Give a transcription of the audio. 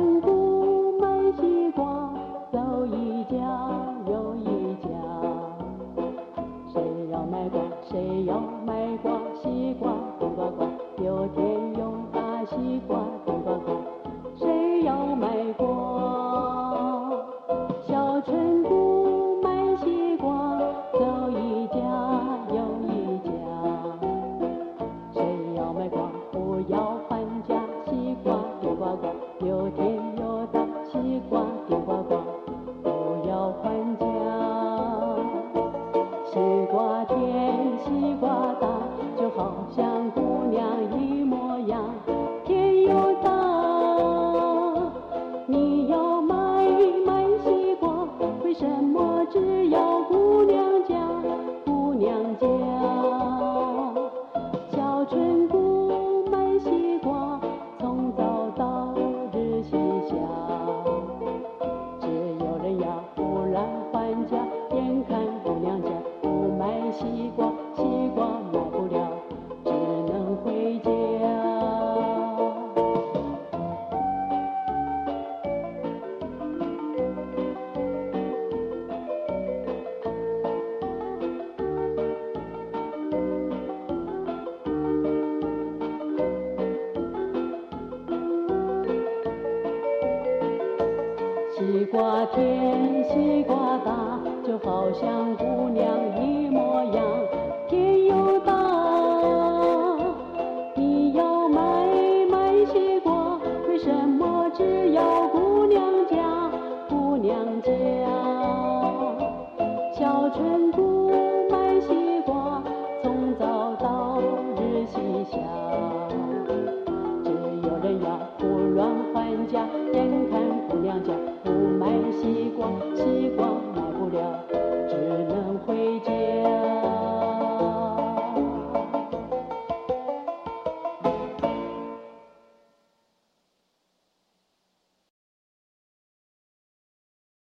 姑姑卖西瓜走一家又一家谁要卖瓜谁要卖瓜西瓜又甜又大西瓜顶呱呱不要还价西瓜甜西瓜大就好像姑娘一模样。甜又大你要买买西瓜为什么只要人家眼看姑娘家不卖西瓜，西瓜卖不了，只能回家。西瓜甜，西瓜。娘家？姑娘家，小村姑。